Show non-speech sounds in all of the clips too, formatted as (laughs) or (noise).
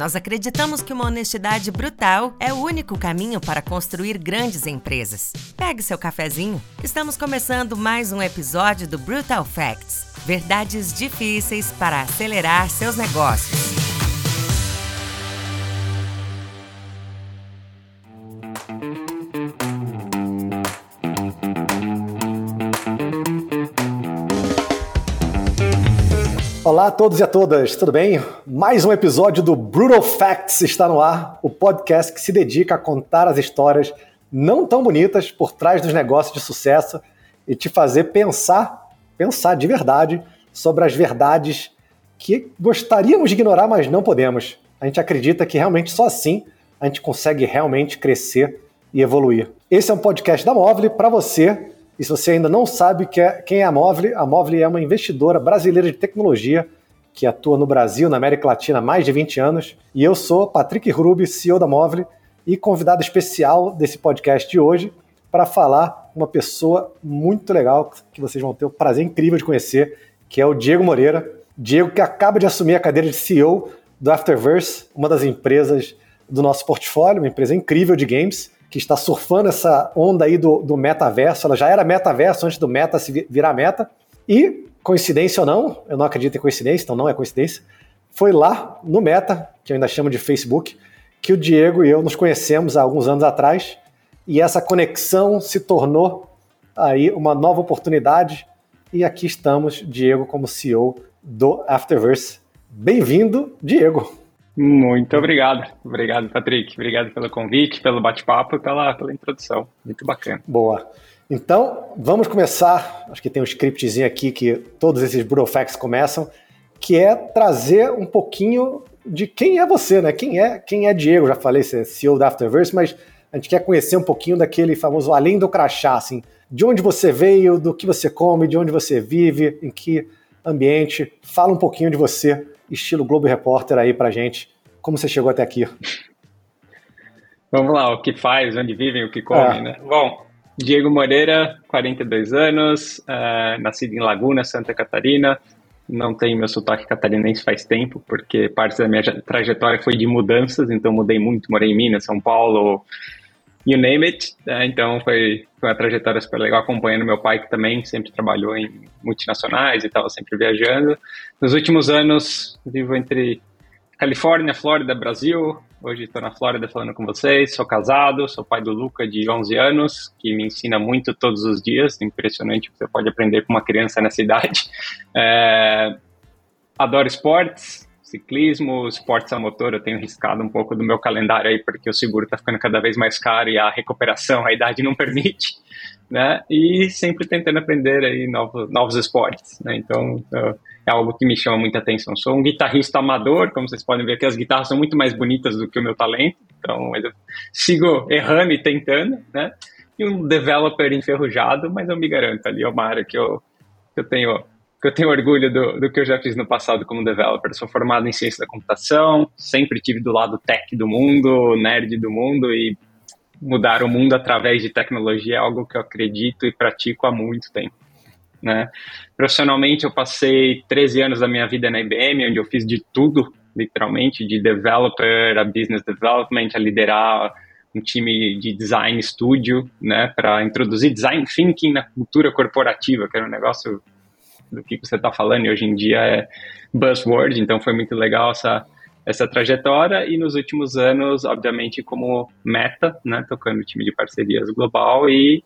Nós acreditamos que uma honestidade brutal é o único caminho para construir grandes empresas. Pegue seu cafezinho. Estamos começando mais um episódio do Brutal Facts. Verdades difíceis para acelerar seus negócios. Olá a todos e a todas, tudo bem? Mais um episódio do Brutal Facts está no ar, o podcast que se dedica a contar as histórias não tão bonitas por trás dos negócios de sucesso e te fazer pensar, pensar de verdade sobre as verdades que gostaríamos de ignorar, mas não podemos. A gente acredita que realmente só assim a gente consegue realmente crescer e evoluir. Esse é um podcast da Móvel para você e se você ainda não sabe é, quem é a Movile, a Movile é uma investidora brasileira de tecnologia que atua no Brasil, na América Latina há mais de 20 anos. E eu sou Patrick Rubi, CEO da Movile e convidado especial desse podcast de hoje para falar uma pessoa muito legal que vocês vão ter o prazer incrível de conhecer, que é o Diego Moreira. Diego que acaba de assumir a cadeira de CEO do Afterverse, uma das empresas do nosso portfólio, uma empresa incrível de games que está surfando essa onda aí do, do metaverso. Ela já era metaverso antes do meta se virar meta. E, coincidência ou não, eu não acredito em coincidência, então não é coincidência, foi lá no meta, que eu ainda chamo de Facebook, que o Diego e eu nos conhecemos há alguns anos atrás. E essa conexão se tornou aí uma nova oportunidade. E aqui estamos, Diego, como CEO do Afterverse. Bem-vindo, Diego. Muito obrigado. Obrigado, Patrick. Obrigado pelo convite, pelo bate-papo e pela, pela introdução. Muito bacana. Boa. Então, vamos começar. Acho que tem um scriptzinho aqui que todos esses Burofacts começam, que é trazer um pouquinho de quem é você, né? Quem é, quem é Diego? Já falei, você é CEO da Afterverse, mas a gente quer conhecer um pouquinho daquele famoso além do crachá, assim. De onde você veio, do que você come, de onde você vive, em que ambiente. Fala um pouquinho de você estilo Globo Repórter aí pra gente. Como você chegou até aqui? Vamos lá, o que faz, onde vivem, o que comem, é. né? Bom, Diego Moreira, 42 anos, uh, nascido em Laguna, Santa Catarina. Não tenho meu sotaque catarinense faz tempo, porque parte da minha trajetória foi de mudanças, então mudei muito, morei em Minas, São Paulo, you name it. Né? Então foi, foi uma trajetória super legal acompanhando meu pai, que também sempre trabalhou em multinacionais e estava sempre viajando. Nos últimos anos, vivo entre Califórnia, Flórida, Brasil. Hoje estou na Flórida falando com vocês. Sou casado, sou pai do Luca, de 11 anos, que me ensina muito todos os dias. Impressionante o que você pode aprender com uma criança nessa idade. É... Adoro esportes, ciclismo, esportes a motor, eu tenho riscado um pouco do meu calendário aí, porque o seguro está ficando cada vez mais caro e a recuperação, a idade não (laughs) permite, né? E sempre tentando aprender aí novos, novos esportes, né? Então, é algo que me chama muita atenção. Sou um guitarrista amador, como vocês podem ver que as guitarras são muito mais bonitas do que o meu talento, então eu sigo errando e tentando, né? E um developer enferrujado, mas eu me garanto ali, é uma área que eu, que eu tenho que eu tenho orgulho do, do que eu já fiz no passado como developer. Sou formado em ciência da computação, sempre tive do lado tech do mundo, nerd do mundo e mudar o mundo através de tecnologia é algo que eu acredito e pratico há muito tempo. Né? Profissionalmente, eu passei 13 anos da minha vida na IBM, onde eu fiz de tudo, literalmente, de developer a business development, a liderar um time de design studio, né, para introduzir design thinking na cultura corporativa, que era um negócio do que você está falando, e hoje em dia é buzzword, então foi muito legal essa, essa trajetória, e nos últimos anos, obviamente, como meta, né, tocando o time de parcerias global e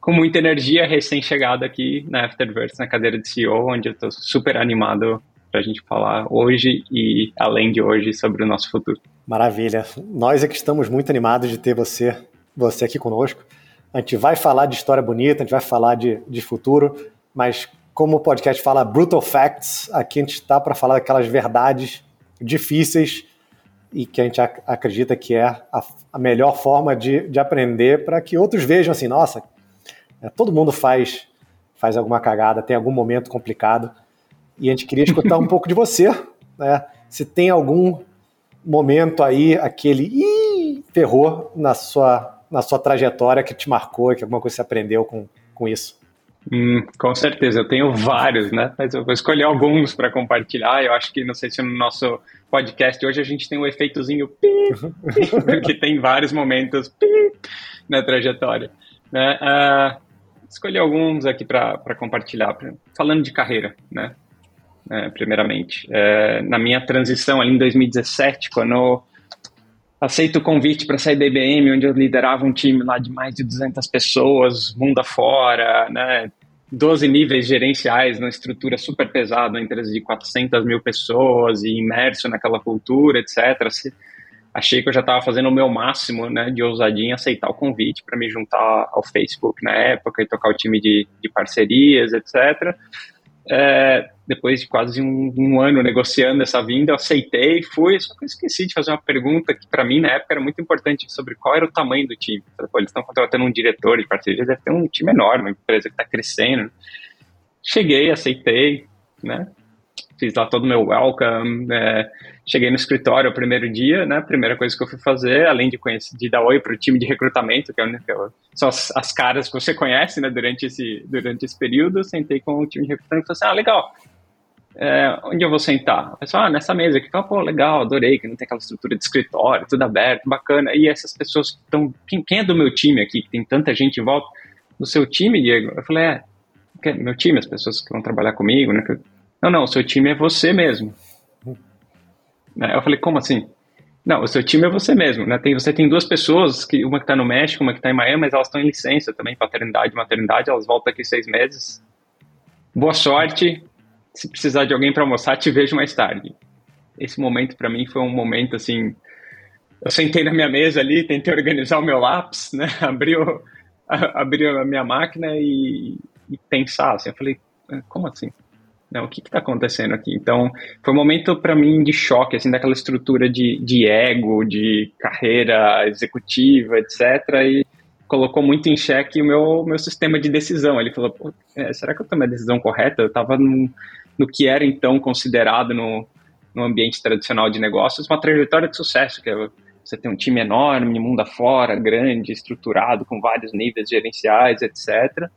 com muita energia recém-chegada aqui na Afterverse, na cadeira de CEO, onde eu estou super animado para a gente falar hoje e além de hoje sobre o nosso futuro. Maravilha. Nós é que estamos muito animados de ter você, você aqui conosco. A gente vai falar de história bonita, a gente vai falar de, de futuro, mas como o podcast fala Brutal Facts, aqui a gente está para falar daquelas verdades difíceis e que a gente ac acredita que é a, a melhor forma de, de aprender para que outros vejam assim, nossa, é, todo mundo faz, faz alguma cagada, tem algum momento complicado e a gente queria escutar um (laughs) pouco de você, né? Se tem algum momento aí, aquele Ih! ferrou na sua, na sua trajetória que te marcou, que alguma coisa você aprendeu com, com isso. Hum, com certeza, eu tenho vários, né? Mas eu vou escolher alguns para compartilhar. Eu acho que, não sei se no nosso podcast hoje a gente tem um efeitozinho pi, (laughs) porque tem vários momentos pi na trajetória. Né? Uh, escolhi alguns aqui para compartilhar. Falando de carreira, né? É, primeiramente. É, na minha transição ali em 2017, quando eu aceito o convite para sair da IBM, onde eu liderava um time lá de mais de 200 pessoas, mundo afora, né? 12 níveis gerenciais numa estrutura super pesada, uma empresa de 400 mil pessoas e imerso naquela cultura, etc. Achei que eu já estava fazendo o meu máximo né, de ousadia em aceitar o convite para me juntar ao Facebook na época e tocar o time de, de parcerias, etc é, depois de quase um, um, ano negociando essa vinda, eu aceitei, fui, só que eu esqueci de fazer uma pergunta que para mim na época era muito importante sobre qual era o tamanho do time. Falei, Pô, eles estão contratando um diretor de parceria, deve ter um time enorme, uma empresa que está crescendo. Cheguei, aceitei, né? fiz lá todo o meu welcome, é, cheguei no escritório o primeiro dia, né, primeira coisa que eu fui fazer, além de conhecer, de dar oi para o time de recrutamento, que, é, que são as, as, caras que você conhece, né, durante esse, durante esse período, sentei com o time de recrutamento e falei assim, ah, legal, é, onde eu vou sentar? Eu falei, ah, nessa mesa aqui, ah, pô, legal, adorei, que não tem aquela estrutura de escritório, tudo aberto, bacana, e essas pessoas que estão, quem, quem é do meu time aqui, que tem tanta gente em volta, do seu time, Diego? Eu falei, é, meu time, as pessoas que vão trabalhar comigo, né, não, não, o seu time é você mesmo. Né, eu falei, como assim? Não, o seu time é você mesmo, né? Tem, você tem duas pessoas, que, uma que está no México, uma que está em Miami, mas elas estão em licença também, paternidade maternidade, elas voltam aqui seis meses. Boa sorte, se precisar de alguém para almoçar, te vejo mais tarde. Esse momento para mim foi um momento assim, eu sentei na minha mesa ali, tentei organizar o meu lápis, né? (laughs) Abri, a minha máquina e, e pensar, assim, eu falei, ah, como assim? Não, o que está acontecendo aqui? Então, foi um momento para mim de choque, assim, daquela estrutura de, de ego, de carreira executiva, etc. E colocou muito em xeque o meu, meu sistema de decisão. Ele falou, é, será que eu tomei a decisão correta? Eu estava no, no que era, então, considerado no, no ambiente tradicional de negócios uma trajetória de sucesso, que é você tem um time enorme, mundo afora, grande, estruturado, com vários níveis gerenciais, etc.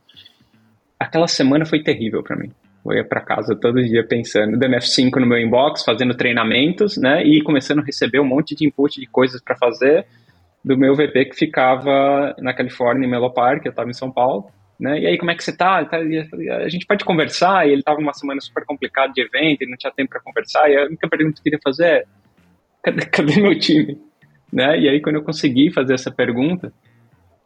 Aquela semana foi terrível para mim eu ia para casa todo dia pensando, dando F5 no meu inbox, fazendo treinamentos, né? E começando a receber um monte de input de coisas para fazer do meu VP que ficava na Califórnia, em Melo Park, eu estava em São Paulo, né? E aí, como é que você tá? A gente pode conversar? E ele estava uma semana super complicada de evento, ele não tinha tempo para conversar. E a única pergunta que eu queria fazer é: cadê, (laughs) cadê meu time? Né? E aí, quando eu consegui fazer essa pergunta,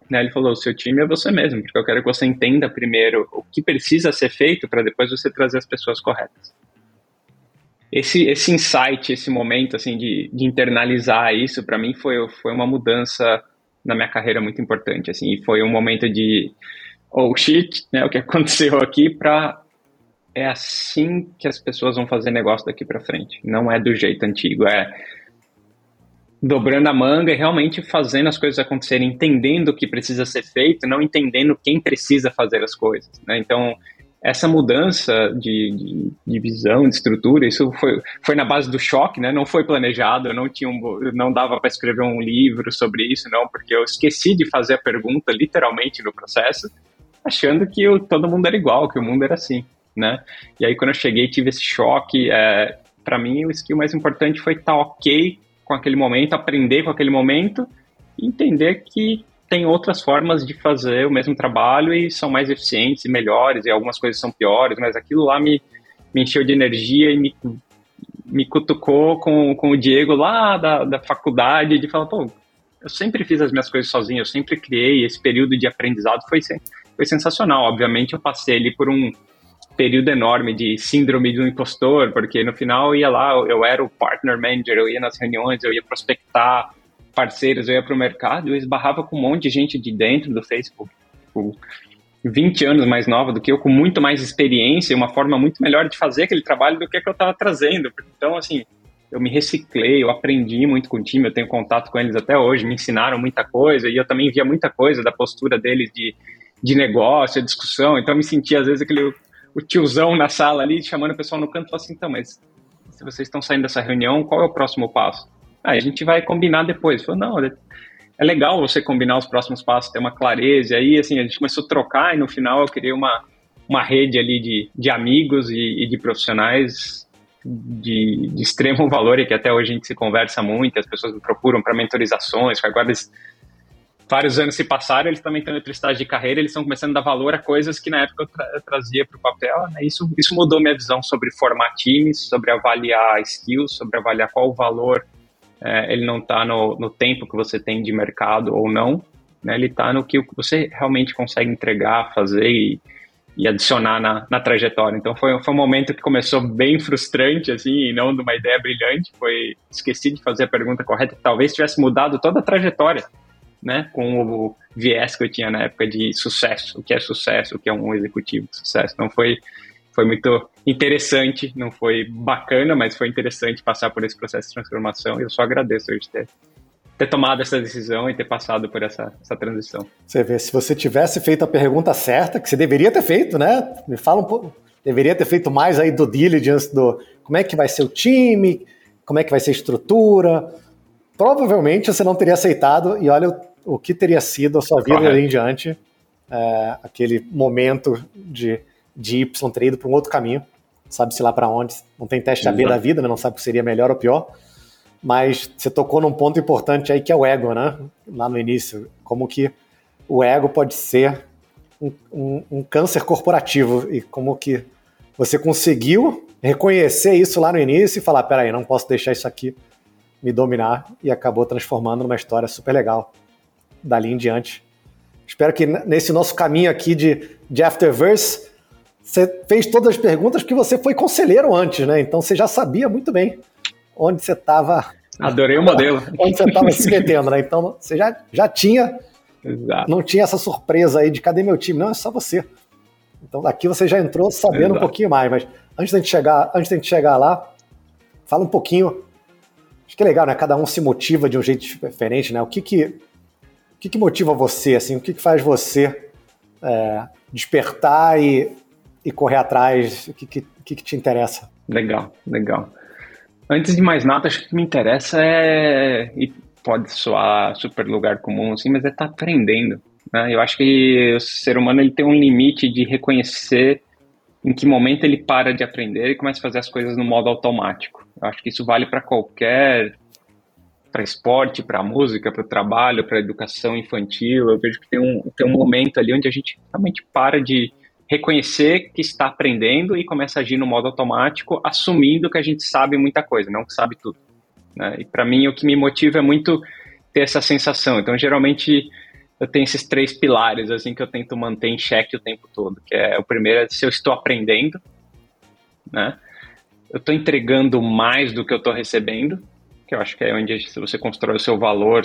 né, ele falou: o seu time é você mesmo, porque eu quero que você entenda primeiro o que precisa ser feito para depois você trazer as pessoas corretas. Esse, esse insight, esse momento assim de, de internalizar isso, para mim foi, foi uma mudança na minha carreira muito importante. Assim, e foi um momento de oh shit, né, o que (laughs) aconteceu aqui para é assim que as pessoas vão fazer negócio daqui para frente. Não é do jeito antigo, é dobrando a manga e realmente fazendo as coisas acontecerem, entendendo o que precisa ser feito, não entendendo quem precisa fazer as coisas. Né? Então, essa mudança de, de, de, visão, de estrutura, isso foi, foi na base do choque, né? Não foi planejado, não tinha um, não dava para escrever um livro sobre isso, não, porque eu esqueci de fazer a pergunta literalmente no processo, achando que eu, todo mundo era igual, que o mundo era assim, né? E aí quando eu cheguei tive esse choque. É, para mim o skill mais importante foi estar tá ok com aquele momento, aprender com aquele momento e entender que tem outras formas de fazer o mesmo trabalho e são mais eficientes e melhores, e algumas coisas são piores, mas aquilo lá me, me encheu de energia e me, me cutucou com, com o Diego lá da, da faculdade, de falar, pô, eu sempre fiz as minhas coisas sozinho, eu sempre criei, esse período de aprendizado foi, foi sensacional. Obviamente, eu passei ali por um, período enorme de síndrome do impostor, porque no final eu ia lá, eu era o partner manager, eu ia nas reuniões, eu ia prospectar parceiros, eu ia para o mercado, eu esbarrava com um monte de gente de dentro do Facebook, com 20 anos mais nova do que eu, com muito mais experiência e uma forma muito melhor de fazer aquele trabalho do que, que eu estava trazendo. Então, assim, eu me reciclei, eu aprendi muito com o time, eu tenho contato com eles até hoje, me ensinaram muita coisa e eu também via muita coisa da postura deles de, de negócio, discussão, então eu me sentia às vezes aquele o tiozão na sala ali, chamando o pessoal no canto, falou assim, então, mas se vocês estão saindo dessa reunião, qual é o próximo passo? Ah, a gente vai combinar depois. Falou, não, é legal você combinar os próximos passos, ter uma clareza. E aí, assim, a gente começou a trocar e no final eu criei uma, uma rede ali de, de amigos e, e de profissionais de, de, extremo (laughs) valor e que até hoje a gente se conversa muito, as pessoas me procuram para mentorizações, agora eles, vários anos se passaram, eles também estão em outra estágio de carreira, eles estão começando a dar valor a coisas que na época eu, tra eu trazia para o papel, né? isso, isso mudou minha visão sobre formar times, sobre avaliar skills, sobre avaliar qual o valor é, ele não está no, no tempo que você tem de mercado ou não, né? ele está no que você realmente consegue entregar, fazer e e adicionar na, na trajetória. Então foi, foi um momento que começou bem frustrante, assim, e não de uma ideia brilhante. Foi esqueci de fazer a pergunta correta. Talvez tivesse mudado toda a trajetória, né, com o viés que eu tinha na época de sucesso, o que é sucesso, o que é um executivo de sucesso. Então foi foi muito interessante, não foi bacana, mas foi interessante passar por esse processo de transformação. E eu só agradeço hoje ter ter tomado essa decisão e ter passado por essa, essa transição. Você vê, se você tivesse feito a pergunta certa, que você deveria ter feito, né? Me fala um pouco. Deveria ter feito mais aí do diligence, do como é que vai ser o time, como é que vai ser a estrutura. Provavelmente você não teria aceitado, e olha o, o que teria sido a sua vida ali em diante. É, aquele momento de, de Y ter ido para um outro caminho, sabe-se lá para onde. Não tem teste AB da vida, né? não sabe se seria melhor ou pior. Mas você tocou num ponto importante aí que é o ego, né? Lá no início. Como que o ego pode ser um, um, um câncer corporativo e como que você conseguiu reconhecer isso lá no início e falar: peraí, não posso deixar isso aqui me dominar e acabou transformando numa história super legal dali em diante. Espero que nesse nosso caminho aqui de, de Afterverse, você fez todas as perguntas porque você foi conselheiro antes, né? Então você já sabia muito bem onde você estava. Adorei o modelo. Onde você estava se metendo, né? Então você já, já tinha. Exato. Não tinha essa surpresa aí de cadê meu time? Não, é só você. Então aqui você já entrou sabendo Exato. um pouquinho mais, mas antes da gente chegar, antes da gente chegar lá, fala um pouquinho. Acho que é legal, né? Cada um se motiva de um jeito diferente, né? O que que, o que, que motiva você, assim? O que, que faz você é, despertar e, e correr atrás? O que, que, que, te interessa? Legal, legal. Antes de mais nada, acho que o que me interessa é, e pode soar super lugar comum assim, mas é estar tá aprendendo. Né? Eu acho que o ser humano ele tem um limite de reconhecer em que momento ele para de aprender e começa a fazer as coisas no modo automático. Eu acho que isso vale para qualquer para esporte, para música, para o trabalho, para educação infantil. Eu vejo que tem um, tem um momento ali onde a gente realmente para de reconhecer que está aprendendo e começa a agir no modo automático, assumindo que a gente sabe muita coisa, não que sabe tudo. Né? E para mim o que me motiva é muito ter essa sensação. Então geralmente eu tenho esses três pilares assim que eu tento manter em xeque o tempo todo, que é o primeiro é se eu estou aprendendo, né? Eu estou entregando mais do que eu estou recebendo, que eu acho que é onde você constrói o seu valor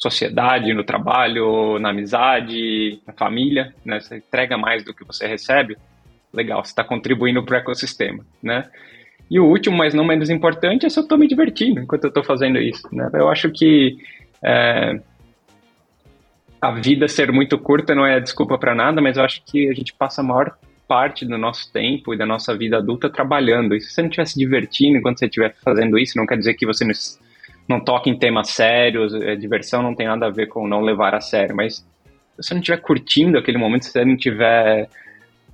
sociedade, no trabalho, na amizade, na família, né? Você entrega mais do que você recebe, legal, você está contribuindo para o ecossistema, né? E o último, mas não menos importante, é se eu estou me divertindo enquanto eu estou fazendo isso, né? Eu acho que é, a vida ser muito curta não é desculpa para nada, mas eu acho que a gente passa a maior parte do nosso tempo e da nossa vida adulta trabalhando. E se você não estiver se divertindo enquanto você estiver fazendo isso, não quer dizer que você não não toca em temas sérios, é, diversão não tem nada a ver com não levar a sério, mas se você não estiver curtindo aquele momento, se você não estiver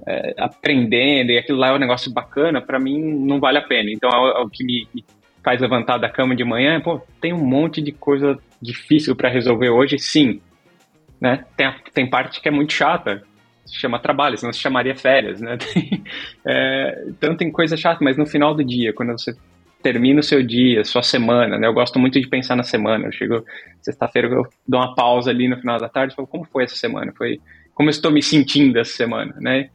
é, aprendendo e aquilo lá é um negócio bacana, para mim não vale a pena. Então é, é o que me, faz levantar da cama de manhã, pô, tem um monte de coisa difícil para resolver hoje, sim. Né? Tem, tem parte que é muito chata, se chama trabalho, senão se chamaria férias, né? (laughs) Tem, é, então tem coisa chata, mas no final do dia, quando você termina o seu dia, sua semana, né? Eu gosto muito de pensar na semana. Eu chego sexta-feira, eu dou uma pausa ali no final da tarde e falo, como foi essa semana? Foi como eu estou me sentindo essa semana, né?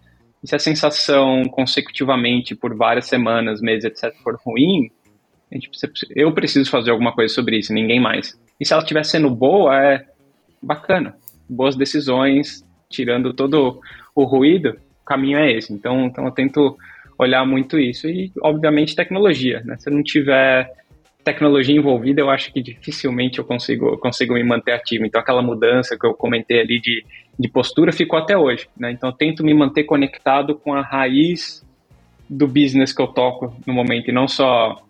E se a sensação consecutivamente por várias semanas, meses, etc, for ruim, eu preciso fazer alguma coisa sobre isso, ninguém mais. E se ela estiver sendo boa, é bacana. Boas decisões, tirando todo o ruído, o caminho é esse. Então, então eu tento olhar muito isso. E, obviamente, tecnologia. Né? Se eu não tiver tecnologia envolvida, eu acho que dificilmente eu consigo, eu consigo me manter ativo. Então, aquela mudança que eu comentei ali de, de postura ficou até hoje. Né? Então, eu tento me manter conectado com a raiz do business que eu toco no momento, e não só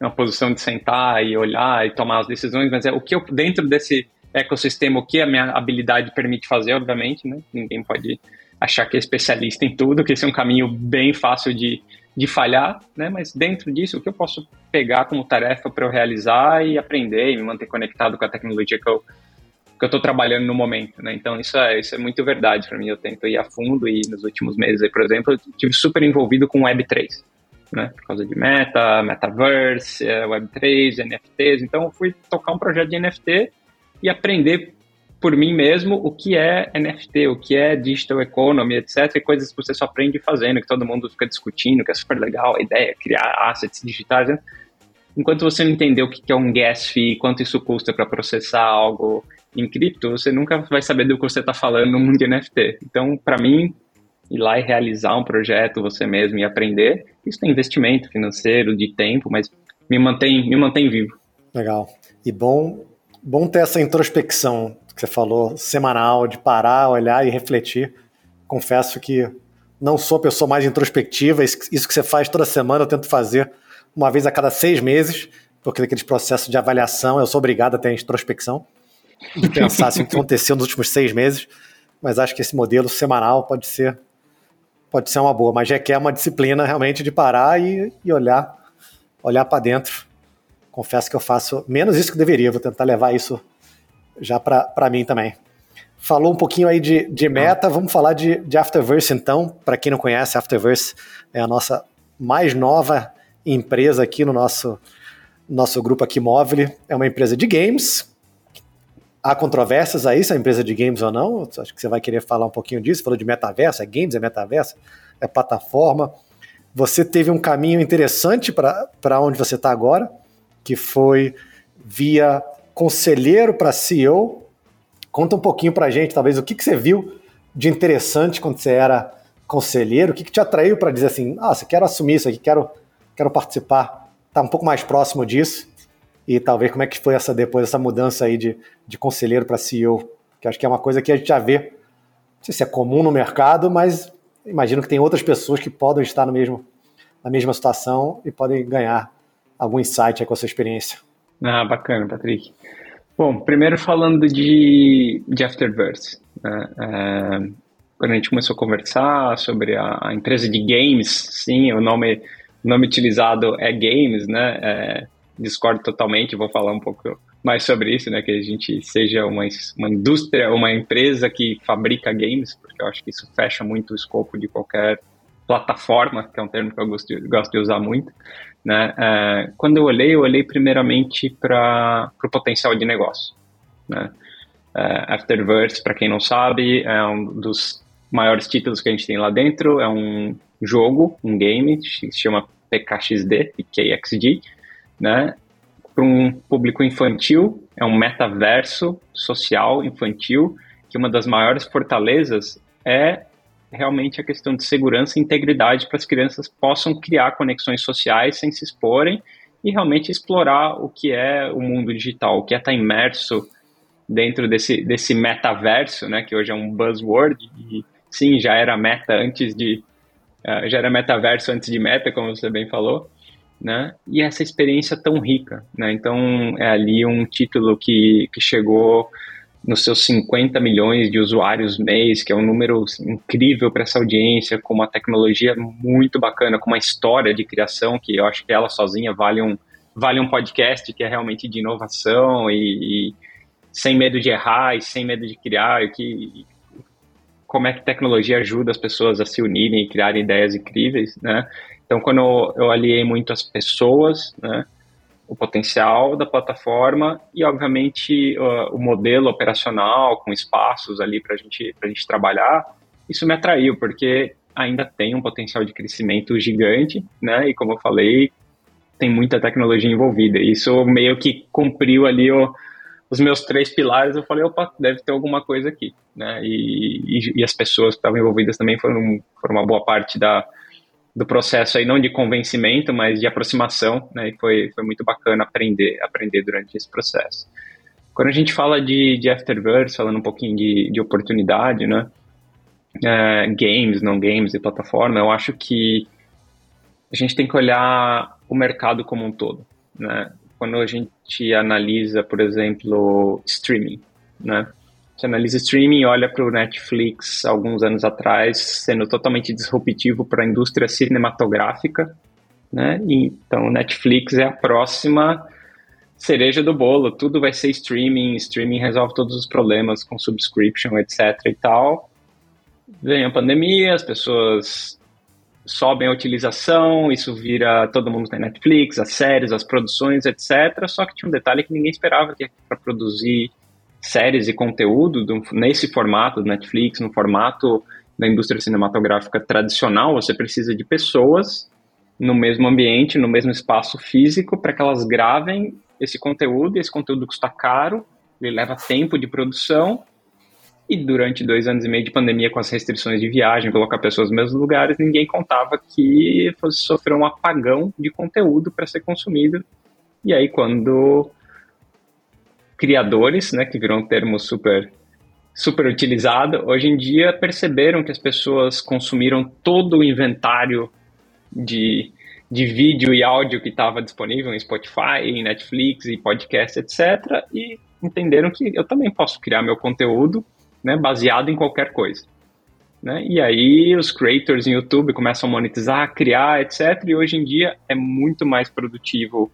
uma posição de sentar e olhar e tomar as decisões, mas é o que eu, dentro desse ecossistema, o que a minha habilidade permite fazer, obviamente, né? Ninguém pode achar que é especialista em tudo, que esse é um caminho bem fácil de, de falhar, né? Mas dentro disso, o que eu posso pegar como tarefa para eu realizar e aprender e me manter conectado com a tecnologia que eu que eu estou trabalhando no momento, né? Então isso é isso é muito verdade para mim. Eu tento ir a fundo e nos últimos meses, aí, por exemplo, eu tive super envolvido com Web3, né? Por causa de Meta, Metaverse, é, Web3, NFTs. Então eu fui tocar um projeto de NFT e aprender por mim mesmo o que é NFT, o que é digital economy, etc. E coisas que você só aprende fazendo, que todo mundo fica discutindo, que é super legal a ideia, criar assets digitais. Né? Enquanto você não entender o que é um gas fee, quanto isso custa para processar algo em cripto, você nunca vai saber do que você está falando no mundo de NFT. Então, para mim, ir lá e realizar um projeto você mesmo e aprender, isso tem investimento financeiro, de tempo, mas me mantém, me mantém vivo. Legal. E bom, bom ter essa introspecção que você falou, semanal, de parar, olhar e refletir. Confesso que não sou a pessoa mais introspectiva, isso que você faz toda semana eu tento fazer uma vez a cada seis meses, porque naqueles processos de avaliação eu sou obrigado a ter a introspecção, de pensar assim, o que aconteceu nos últimos seis meses, mas acho que esse modelo semanal pode ser pode ser uma boa, mas requer uma disciplina realmente de parar e, e olhar olhar para dentro. Confesso que eu faço menos isso que deveria, vou tentar levar isso já para mim também. Falou um pouquinho aí de, de meta, vamos falar de, de Afterverse então. Para quem não conhece, Afterverse é a nossa mais nova empresa aqui no nosso, nosso grupo aqui móvel. É uma empresa de games. Há controvérsias aí se é empresa de games ou não. Acho que você vai querer falar um pouquinho disso. Falou de metaverso, é games, é metaverso, é plataforma. Você teve um caminho interessante para onde você está agora, que foi via conselheiro para CEO. Conta um pouquinho para a gente, talvez, o que, que você viu de interessante quando você era conselheiro, o que, que te atraiu para dizer assim, ah, quero assumir isso aqui, quero, quero participar, tá um pouco mais próximo disso, e talvez como é que foi essa depois essa mudança aí de, de conselheiro para CEO, que acho que é uma coisa que a gente já vê, não sei se é comum no mercado, mas imagino que tem outras pessoas que podem estar no mesmo, na mesma situação e podem ganhar algum insight com a sua experiência. Ah, bacana, Patrick. Bom, primeiro falando de, de Afterverse. Né? É, quando a gente começou a conversar sobre a, a, empresa de games, sim, o nome, nome utilizado é games, né? É, discordo totalmente, vou falar um pouco mais sobre isso, né? Que a gente seja uma, uma indústria, uma empresa que fabrica games, porque eu acho que isso fecha muito o escopo de qualquer plataforma, que é um termo que eu gosto, gosto de usar muito. Né? É, quando eu olhei, eu olhei primeiramente para o potencial de negócio. Né? É, Afterverse, para quem não sabe, é um dos maiores títulos que a gente tem lá dentro. É um jogo, um game, que se chama PKXD, PKXD, né? Para um público infantil, é um metaverso social infantil, que uma das maiores fortalezas é realmente a questão de segurança e integridade para as crianças possam criar conexões sociais sem se exporem e realmente explorar o que é o mundo digital, o que é estar imerso dentro desse, desse metaverso, né, que hoje é um buzzword, e sim, já era meta antes de, uh, já era metaverso antes de meta, como você bem falou, né, e essa experiência tão rica, né, então é ali um título que, que chegou nos seus 50 milhões de usuários mês, que é um número assim, incrível para essa audiência, com uma tecnologia muito bacana, com uma história de criação que eu acho que ela sozinha vale um, vale um podcast que é realmente de inovação e, e sem medo de errar e sem medo de criar, e que como é que tecnologia ajuda as pessoas a se unirem e criarem ideias incríveis, né? Então, quando eu, aliei muito as pessoas, né? O potencial da plataforma e, obviamente, o modelo operacional com espaços ali para gente, a gente trabalhar, isso me atraiu, porque ainda tem um potencial de crescimento gigante, né? E como eu falei, tem muita tecnologia envolvida. Isso meio que cumpriu ali o, os meus três pilares. Eu falei, opa, deve ter alguma coisa aqui, né? E, e, e as pessoas que estavam envolvidas também foram, foram uma boa parte da, do processo aí, não de convencimento, mas de aproximação, né? E foi, foi muito bacana aprender, aprender durante esse processo. Quando a gente fala de, de Afterverse, falando um pouquinho de, de oportunidade, né? É, games, não games e plataforma, eu acho que a gente tem que olhar o mercado como um todo, né? Quando a gente analisa, por exemplo, streaming, né? Você analisa streaming olha para o Netflix alguns anos atrás, sendo totalmente disruptivo para a indústria cinematográfica, né? Então, o Netflix é a próxima cereja do bolo, tudo vai ser streaming, streaming resolve todos os problemas com subscription, etc e tal. Vem a pandemia, as pessoas sobem a utilização, isso vira todo mundo tem Netflix, as séries, as produções, etc. Só que tinha um detalhe que ninguém esperava que para produzir séries e conteúdo do, nesse formato do Netflix, no formato da indústria cinematográfica tradicional, você precisa de pessoas no mesmo ambiente, no mesmo espaço físico, para que elas gravem esse conteúdo. E esse conteúdo custa caro, ele leva tempo de produção e durante dois anos e meio de pandemia, com as restrições de viagem, colocar pessoas nos mesmos lugares, ninguém contava que fosse sofrer um apagão de conteúdo para ser consumido. E aí, quando criadores, né, que virou um termo super super utilizado, hoje em dia perceberam que as pessoas consumiram todo o inventário de, de vídeo e áudio que estava disponível em Spotify, em Netflix e podcast, etc. E entenderam que eu também posso criar meu conteúdo né, baseado em qualquer coisa. Né? E aí os creators em YouTube começam a monetizar, criar, etc. E hoje em dia é muito mais produtivo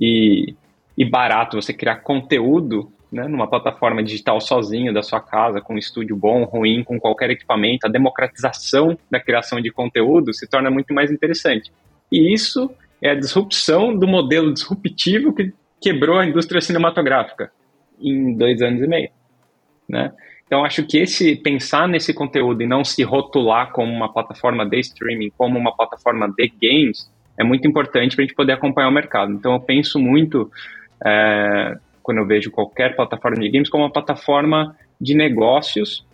e, e barato você criar conteúdo né, numa plataforma digital sozinho da sua casa, com um estúdio bom, ruim, com qualquer equipamento. A democratização da criação de conteúdo se torna muito mais interessante. E isso é a disrupção do modelo disruptivo que quebrou a indústria cinematográfica em dois anos e meio. Né? Então, acho que esse pensar nesse conteúdo e não se rotular como uma plataforma de streaming, como uma plataforma de games, é muito importante para a gente poder acompanhar o mercado. Então, eu penso muito, é, quando eu vejo qualquer plataforma de games, como uma plataforma de negócios,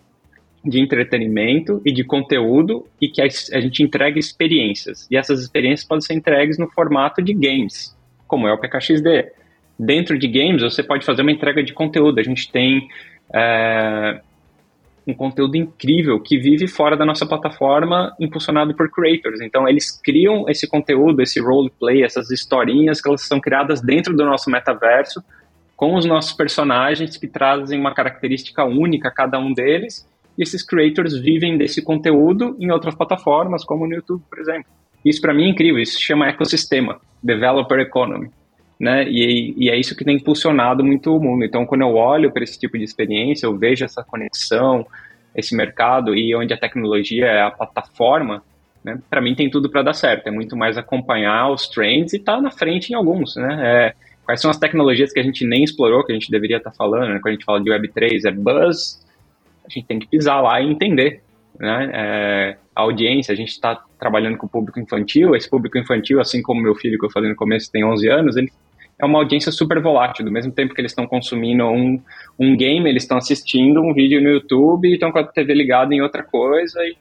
de entretenimento e de conteúdo e que a, a gente entrega experiências. E essas experiências podem ser entregues no formato de games, como é o PKXD. Dentro de games, você pode fazer uma entrega de conteúdo. A gente tem é, um conteúdo incrível que vive fora da nossa plataforma, impulsionado por creators. Então, eles criam esse conteúdo, esse roleplay, essas historinhas que elas são criadas dentro do nosso metaverso, com os nossos personagens que trazem uma característica única a cada um deles. E esses creators vivem desse conteúdo em outras plataformas, como no YouTube, por exemplo. Isso para mim é incrível, isso se chama ecossistema, developer economy né? E, e, é isso que tem impulsionado muito o mundo. Então, quando eu olho para esse tipo de experiência, eu vejo essa conexão, esse mercado e onde a tecnologia é a plataforma, né? Para mim tem tudo para dar certo. É muito mais acompanhar os trends e estar tá na frente em alguns, né? É, quais são as tecnologias que a gente nem explorou, que a gente deveria estar tá falando, né? Quando a gente fala de Web3, é buzz, a gente tem que pisar lá e entender, né? É, a audiência, a gente está trabalhando com o público infantil, esse público infantil, assim como meu filho que eu falei no começo tem 11 anos, ele é uma audiência super volátil. Do mesmo tempo que eles estão consumindo um, um game, eles estão assistindo um vídeo no YouTube e estão com a TV ligada em outra coisa e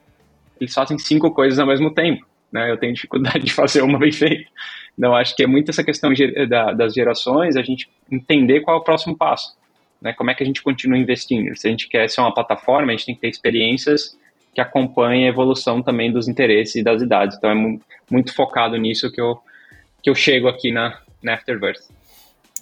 eles fazem cinco coisas ao mesmo tempo. Né? Eu tenho dificuldade de fazer uma bem feita. Então, acho que é muito essa questão da, das gerações, a gente entender qual é o próximo passo. Né? Como é que a gente continua investindo? Se a gente quer ser uma plataforma, a gente tem que ter experiências que acompanhem a evolução também dos interesses e das idades. Então, é muito focado nisso que eu, que eu chego aqui na, na Afterverse.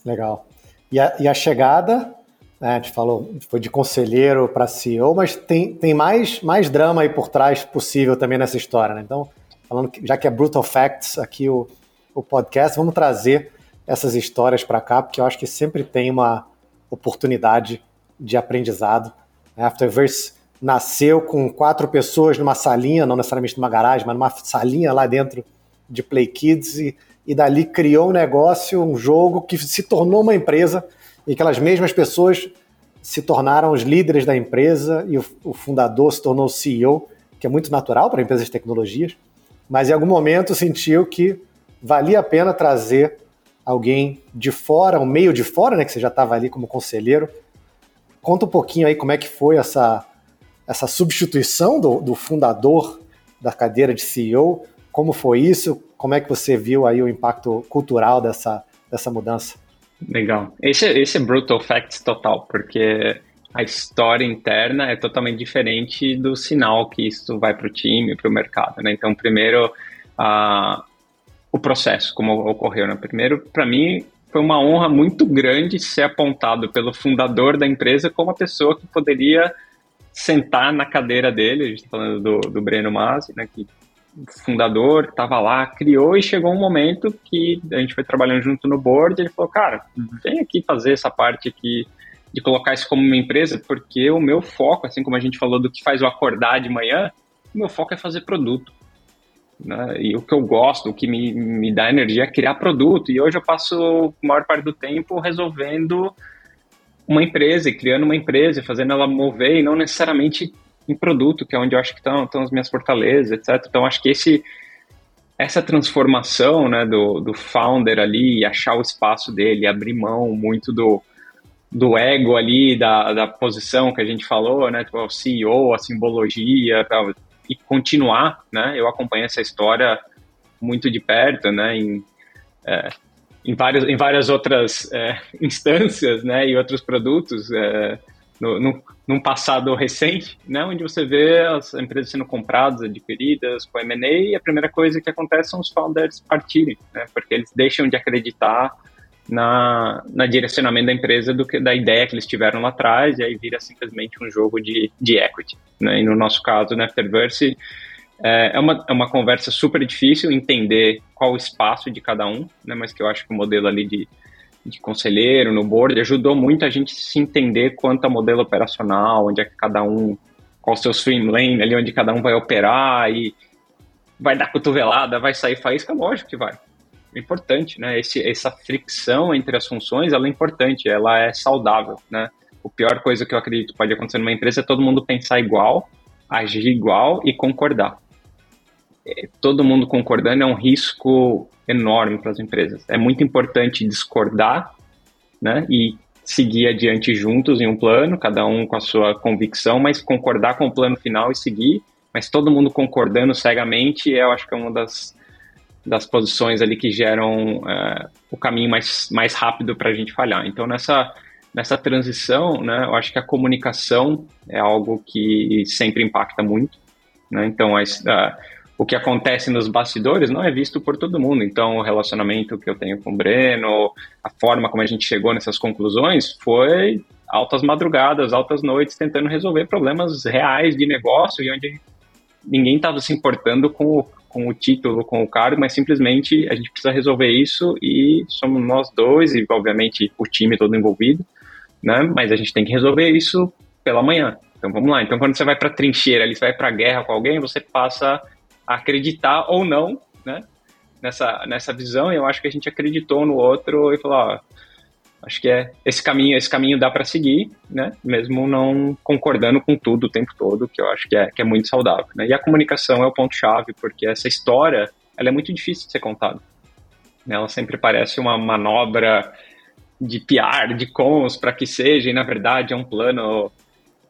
Legal. E a, e a chegada, né, a gente falou, foi de conselheiro para CEO, mas tem, tem mais, mais drama aí por trás possível também nessa história, né? Então, falando que, já que é Brutal Facts aqui o, o podcast, vamos trazer essas histórias para cá, porque eu acho que sempre tem uma oportunidade de aprendizado. A Afterverse nasceu com quatro pessoas numa salinha, não necessariamente numa garagem, mas numa salinha lá dentro de Play Kids e e dali criou um negócio, um jogo que se tornou uma empresa e aquelas mesmas pessoas se tornaram os líderes da empresa e o, o fundador se tornou o CEO, que é muito natural para empresas de tecnologias, mas em algum momento sentiu que valia a pena trazer alguém de fora, um meio de fora, né, que você já estava ali como conselheiro. Conta um pouquinho aí como é que foi essa, essa substituição do, do fundador da cadeira de CEO, como foi isso, como é que você viu aí o impacto cultural dessa, dessa mudança? Legal. Esse, esse é brutal facts total, porque a história interna é totalmente diferente do sinal que isso vai para o time, para o mercado. Né? Então, primeiro, uh, o processo, como ocorreu. Né? Primeiro, para mim, foi uma honra muito grande ser apontado pelo fundador da empresa como a pessoa que poderia sentar na cadeira dele, a gente está falando do, do Breno Masi, né, que fundador, estava lá, criou e chegou um momento que a gente foi trabalhando junto no board ele falou, cara, vem aqui fazer essa parte aqui de colocar isso como uma empresa, porque o meu foco, assim como a gente falou do que faz eu acordar de manhã, o meu foco é fazer produto. Né? E o que eu gosto, o que me, me dá energia é criar produto. E hoje eu passo a maior parte do tempo resolvendo uma empresa criando uma empresa fazendo ela mover e não necessariamente em produto, que é onde eu acho que estão, estão as minhas fortalezas, etc. Então, acho que esse, essa transformação né, do, do founder ali, achar o espaço dele, abrir mão muito do, do ego ali, da, da posição que a gente falou, né, tipo, o CEO, a simbologia, tal, e continuar, né, eu acompanho essa história muito de perto, né, em, é, em, várias, em várias outras é, (laughs) instâncias, né, e outros produtos, é, no, no, num passado recente, né, onde você vê as empresas sendo compradas, adquiridas com M&A, e a primeira coisa que acontece são os founders partirem, né, porque eles deixam de acreditar na, na direcionamento da empresa do que da ideia que eles tiveram lá atrás, e aí vira simplesmente um jogo de, de equity. Né? E no nosso caso, na Afterverse, é, é, uma, é uma conversa super difícil entender qual o espaço de cada um, né? mas que eu acho que o modelo ali de, de conselheiro no board ajudou muito a gente se entender quanto a modelo operacional, onde é que cada um, qual o seu swim lane ali, onde cada um vai operar e vai dar cotovelada, vai sair faísca, lógico que vai é importante, né? Esse, essa fricção entre as funções, ela é importante, ela é saudável, né? O pior coisa que eu acredito pode acontecer numa empresa é todo mundo pensar igual, agir igual e concordar. Todo mundo concordando é um risco enorme para as empresas. É muito importante discordar, né? E seguir adiante juntos em um plano, cada um com a sua convicção, mas concordar com o plano final e seguir, mas todo mundo concordando cegamente, eu acho que é uma das das posições ali que geram é, o caminho mais, mais rápido para a gente falhar. Então, nessa, nessa transição, né, eu acho que a comunicação é algo que sempre impacta muito. Né? Então, a, a, o que acontece nos bastidores não é visto por todo mundo. Então, o relacionamento que eu tenho com o Breno, a forma como a gente chegou nessas conclusões foi altas madrugadas, altas noites, tentando resolver problemas reais de negócio e onde ninguém estava se importando com o com o título, com o cargo, mas simplesmente a gente precisa resolver isso e somos nós dois e, obviamente, o time todo envolvido, né? Mas a gente tem que resolver isso pela manhã. Então vamos lá. Então quando você vai para trincheira, ali, você vai para guerra com alguém, você passa acreditar ou não, né? Nessa, nessa visão, e eu acho que a gente acreditou no outro e falou, ó, acho que é esse caminho, esse caminho dá para seguir, né? Mesmo não concordando com tudo o tempo todo, que eu acho que é, que é muito saudável. Né? E a comunicação é o ponto chave, porque essa história, ela é muito difícil de ser contada. Né? Ela sempre parece uma manobra de PR, de cons, para que seja, e na verdade é um plano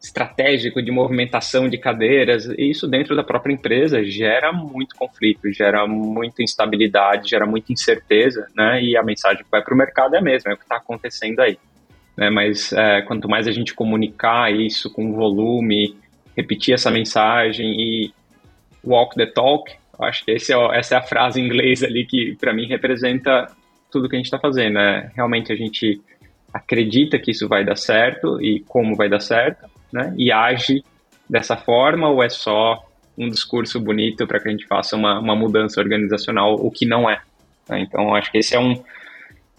estratégico de movimentação de cadeiras, e isso dentro da própria empresa gera muito conflito, gera muita instabilidade, gera muita incerteza, né? E a mensagem que vai para o mercado é a mesma, é o que está acontecendo aí. Né? Mas é, quanto mais a gente comunicar isso com volume, repetir essa mensagem e walk the talk, acho que é, essa é a frase em inglês ali que para mim representa tudo que a gente está fazendo. Né? Realmente a gente acredita que isso vai dar certo e como vai dar certo, né? E age dessa forma ou é só um discurso bonito para que a gente faça uma, uma mudança organizacional, o que não é. Né? Então, acho que esse é um,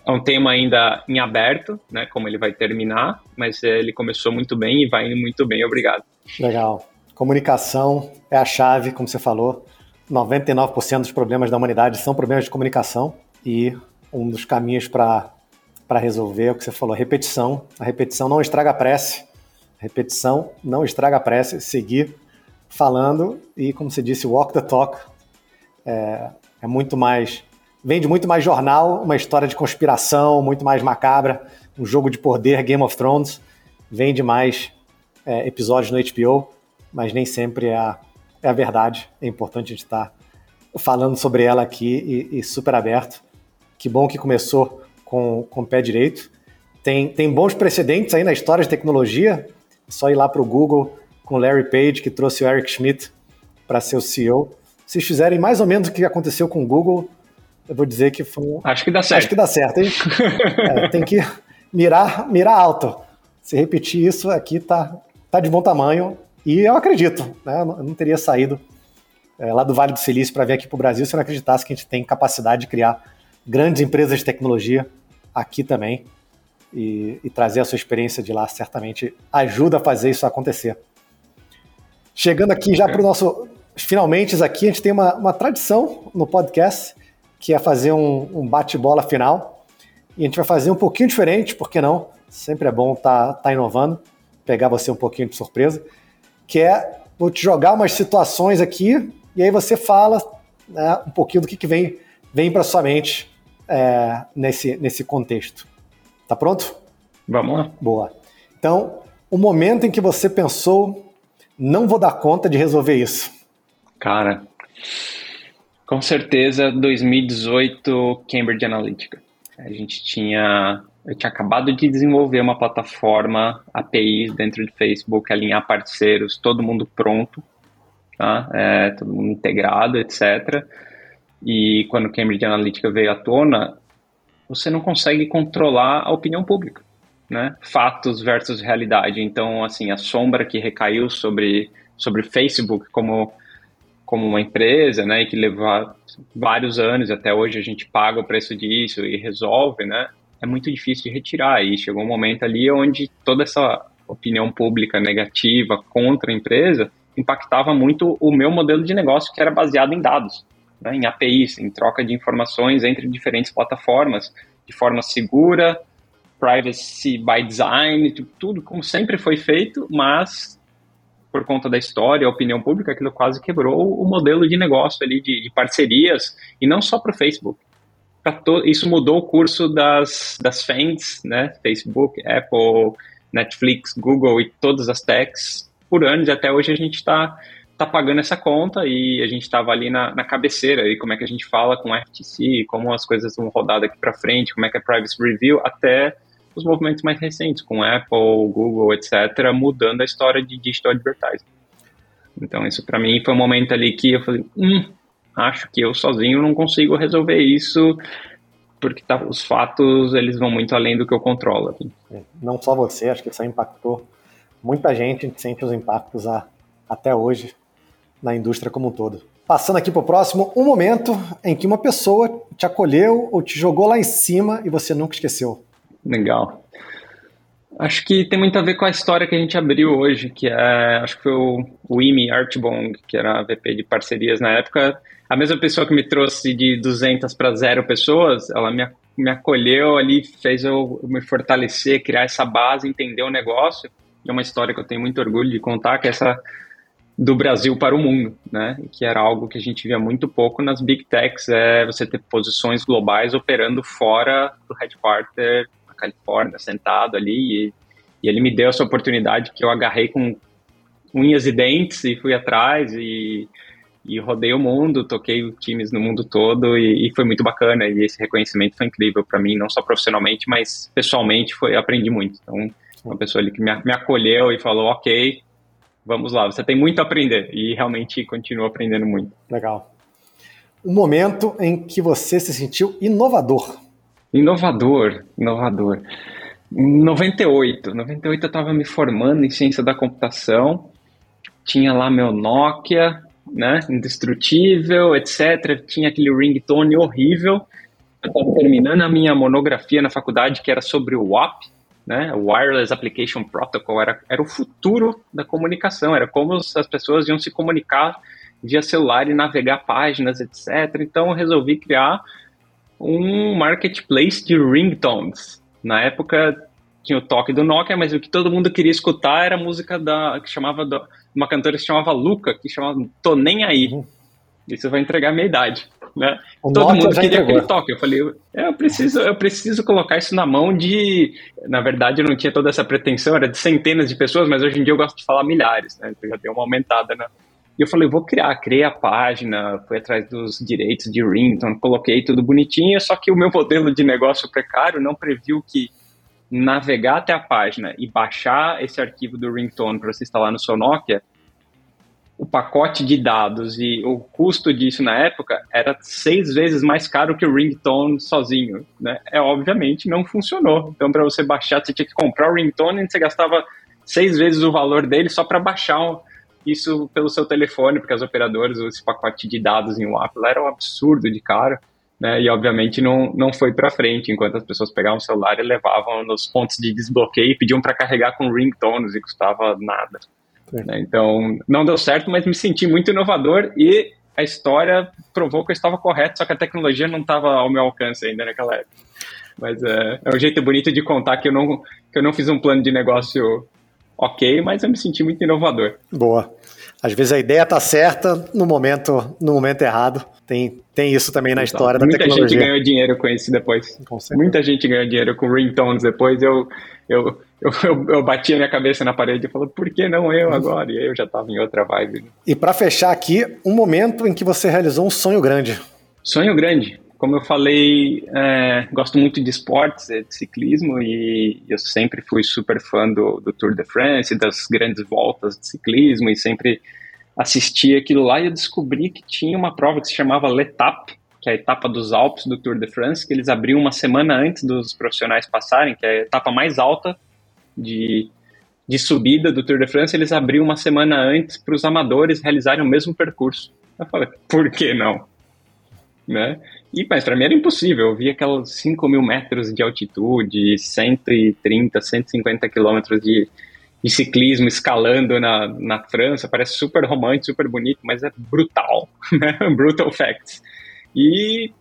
é um tema ainda em aberto, né? Como ele vai terminar, mas ele começou muito bem e vai indo muito bem. Obrigado. Legal. Comunicação é a chave, como você falou. 99% dos problemas da humanidade são problemas de comunicação e um dos caminhos para resolver é o que você falou, repetição. A repetição não estraga a prece, Repetição não estraga a prece, seguir falando e, como você disse, walk the talk. É, é muito mais. Vende muito mais jornal, uma história de conspiração, muito mais macabra, um jogo de poder, Game of Thrones. Vende mais é, episódios no HBO, mas nem sempre é a, é a verdade. É importante a gente estar falando sobre ela aqui e, e super aberto. Que bom que começou com, com o pé direito. Tem, tem bons precedentes aí na história de tecnologia. É só ir lá para o Google com o Larry Page, que trouxe o Eric Schmidt para ser o CEO. Se fizerem mais ou menos o que aconteceu com o Google, eu vou dizer que foi. Acho que dá certo. Acho que dá certo, hein? (laughs) é, tem que mirar, mirar alto. Se repetir isso aqui, tá, tá de bom tamanho. E eu acredito, né? Eu não teria saído é, lá do Vale do Silício para vir aqui para o Brasil se eu não acreditasse que a gente tem capacidade de criar grandes empresas de tecnologia aqui também. E, e trazer a sua experiência de lá certamente ajuda a fazer isso acontecer. Chegando aqui já para o nosso finalmente aqui, a gente tem uma, uma tradição no podcast, que é fazer um, um bate-bola final. E a gente vai fazer um pouquinho diferente, por que não? Sempre é bom estar tá, tá inovando, pegar você um pouquinho de surpresa. Que é, vou te jogar umas situações aqui, e aí você fala né, um pouquinho do que, que vem, vem para sua mente é, nesse, nesse contexto. Tá pronto? Vamos lá. Boa. Então, o momento em que você pensou, não vou dar conta de resolver isso. Cara, com certeza 2018 Cambridge Analytica. A gente tinha, eu tinha acabado de desenvolver uma plataforma APIs dentro de Facebook, alinhar parceiros, todo mundo pronto, tá? É, todo mundo integrado, etc. E quando Cambridge Analytica veio à tona, você não consegue controlar a opinião pública, né? Fatos versus realidade. Então, assim, a sombra que recaiu sobre sobre Facebook como como uma empresa, né, e que leva vários anos, até hoje a gente paga o preço disso e resolve, né, é muito difícil de retirar. E chegou um momento ali onde toda essa opinião pública negativa contra a empresa impactava muito o meu modelo de negócio, que era baseado em dados, né, em APIs, em troca de informações entre diferentes plataformas, de forma segura, privacy by design, tudo como sempre foi feito, mas por conta da história, a opinião pública, aquilo quase quebrou o modelo de negócio ali de, de parcerias, e não só para o Facebook. Isso mudou o curso das, das FANGs, né? Facebook, Apple, Netflix, Google e todas as techs por anos, e até hoje a gente está tá pagando essa conta e a gente estava ali na, na cabeceira, e como é que a gente fala com FTC, como as coisas vão rodar daqui para frente, como é que é Privacy Review, até os movimentos mais recentes, com Apple, Google, etc., mudando a história de digital advertising. Então, isso para mim foi um momento ali que eu falei, hum, acho que eu sozinho não consigo resolver isso, porque tá, os fatos eles vão muito além do que eu controlo. Assim. É, não só você, acho que isso impactou muita gente, a gente sente os impactos a, até hoje na indústria como um todo. Passando aqui para o próximo, um momento em que uma pessoa te acolheu ou te jogou lá em cima e você nunca esqueceu. Legal. Acho que tem muito a ver com a história que a gente abriu hoje, que é, acho que foi o, Imi Archibong, que era VP de parcerias na época. A mesma pessoa que me trouxe de 200 para zero pessoas, ela me, me acolheu ali, fez eu me fortalecer, criar essa base, entender o negócio. É uma história que eu tenho muito orgulho de contar, que é essa do Brasil para o mundo, né? Que era algo que a gente via muito pouco nas big techs, é você ter posições globais operando fora do headquarter Califórnia, sentado ali, e, e ele me deu essa oportunidade que eu agarrei com unhas e dentes e fui atrás e, e rodei o mundo, toquei times no mundo todo e, e foi muito bacana e esse reconhecimento foi incrível para mim, não só profissionalmente, mas pessoalmente foi aprendi muito. Então, uma pessoa ali que me, me acolheu e falou, ok, vamos lá, você tem muito a aprender e realmente continua aprendendo muito. Legal. Um momento em que você se sentiu inovador. Inovador, inovador. Em 98, 98 eu estava me formando em ciência da computação, tinha lá meu Nokia, né, indestrutível, etc. Tinha aquele ringtone horrível. Eu estava terminando a minha monografia na faculdade que era sobre o WAP, né, Wireless Application Protocol, era, era o futuro da comunicação, era como as pessoas iam se comunicar via celular e navegar páginas, etc. Então eu resolvi criar um marketplace de ringtones. Na época tinha o toque do Nokia, mas o que todo mundo queria escutar era a música da que chamava da, uma cantora que se chamava Luca, que chamava Tô Nem Aí. Uhum. Isso vai entregar a minha idade. Né? Todo Nokia mundo queria aquele toque. Eu falei, eu preciso, eu preciso colocar isso na mão de. Na verdade, eu não tinha toda essa pretensão, era de centenas de pessoas, mas hoje em dia eu gosto de falar milhares, né? Eu já deu uma aumentada na, e eu falei, vou criar, criei a página, fui atrás dos direitos de ringtone, coloquei tudo bonitinho, só que o meu (laughs) modelo de negócio precário não previu que navegar até a página e baixar esse arquivo do ringtone para você instalar no seu Nokia o pacote de dados e o custo disso na época era seis vezes mais caro que o ringtone sozinho, né? É obviamente não funcionou. Então para você baixar você tinha que comprar o ringtone e você gastava seis vezes o valor dele só para baixar isso pelo seu telefone, porque as operadoras esse pacote de dados em WAP era um absurdo de caro. Né, e obviamente não, não foi para frente, enquanto as pessoas pegavam o celular e levavam nos pontos de desbloqueio e pediam para carregar com ringtones e custava nada. Né? Então, não deu certo, mas me senti muito inovador e a história provou que eu estava correto, só que a tecnologia não estava ao meu alcance ainda naquela época. Mas é, é um jeito bonito de contar que eu, não, que eu não fiz um plano de negócio ok, mas eu me senti muito inovador. Boa. Às vezes a ideia está certa no momento, no momento errado. Tem, tem isso também na história da Muita tecnologia. Muita gente ganhou dinheiro com isso depois. Muita gente ganhou dinheiro com ringtones depois. Eu, eu, eu, (laughs) eu, eu bati a minha cabeça na parede e falei, por que não eu agora? E aí eu já estava em outra vibe. E para fechar aqui, um momento em que você realizou um sonho grande. Sonho grande. Como eu falei, é, gosto muito de esportes, de ciclismo, e eu sempre fui super fã do, do Tour de France, das grandes voltas de ciclismo, e sempre assisti aquilo lá e eu descobri que tinha uma prova que se chamava L'Etape, que é a etapa dos Alpes do Tour de France, que eles abriam uma semana antes dos profissionais passarem, que é a etapa mais alta de, de subida do Tour de France, eles abriam uma semana antes para os amadores realizarem o mesmo percurso. Eu falei, por que não? Né? E, mas para mim era impossível, eu vi aquelas 5 mil metros de altitude, 130, 150 quilômetros de, de ciclismo escalando na, na França, parece super romântico, super bonito, mas é brutal, (laughs) né? Brutal facts. E,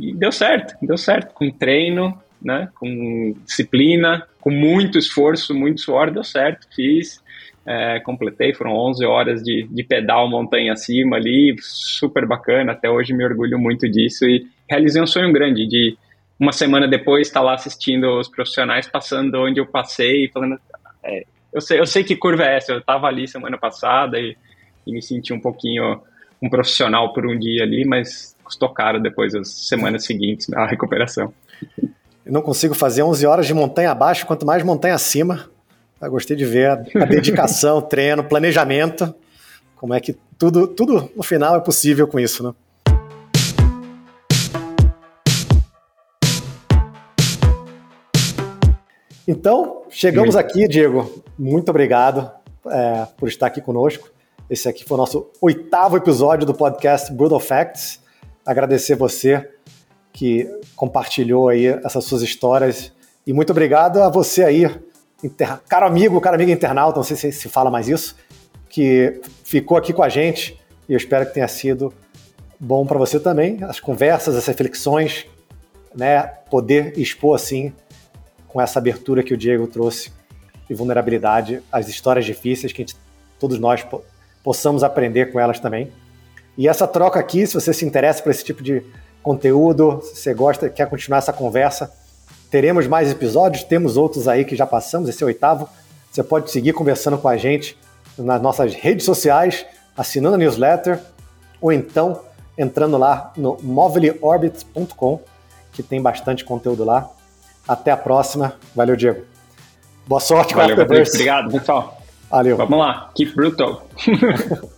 e, deu certo, deu certo, com treino, né? com disciplina, com muito esforço, muito suor, deu certo, fiz, é, completei, foram 11 horas de, de pedal montanha acima ali, super bacana, até hoje me orgulho muito disso e realizei um sonho grande de uma semana depois estar lá assistindo os profissionais passando onde eu passei, falando, é, eu sei, eu sei que curva é essa, eu estava ali semana passada e, e, me senti um pouquinho um profissional por um dia ali, mas custou caro depois as semanas seguintes a recuperação. Eu não consigo fazer 11 horas de montanha abaixo, quanto mais montanha acima. Eu gostei de ver a dedicação, (laughs) treino, planejamento, como é que tudo, tudo no final é possível com isso, né? Então, chegamos aqui, Diego. Muito obrigado é, por estar aqui conosco. Esse aqui foi o nosso oitavo episódio do podcast Brutal Facts. Agradecer você que compartilhou aí essas suas histórias. E muito obrigado a você aí, inter... caro amigo, caro amigo internauta, não sei se se fala mais isso, que ficou aqui com a gente. E eu espero que tenha sido bom para você também. As conversas, as reflexões, né? Poder expor assim com essa abertura que o Diego trouxe de vulnerabilidade, as histórias difíceis que gente, todos nós po possamos aprender com elas também. E essa troca aqui, se você se interessa por esse tipo de conteúdo, se você gosta, quer continuar essa conversa, teremos mais episódios, temos outros aí que já passamos, esse é o oitavo. Você pode seguir conversando com a gente nas nossas redes sociais, assinando a newsletter, ou então entrando lá no mobileorbit.com, que tem bastante conteúdo lá. Até a próxima. Valeu, Diego. Boa sorte com Valeu, a Obrigado, pessoal. Valeu. Vamos lá. Keep brutal. (laughs)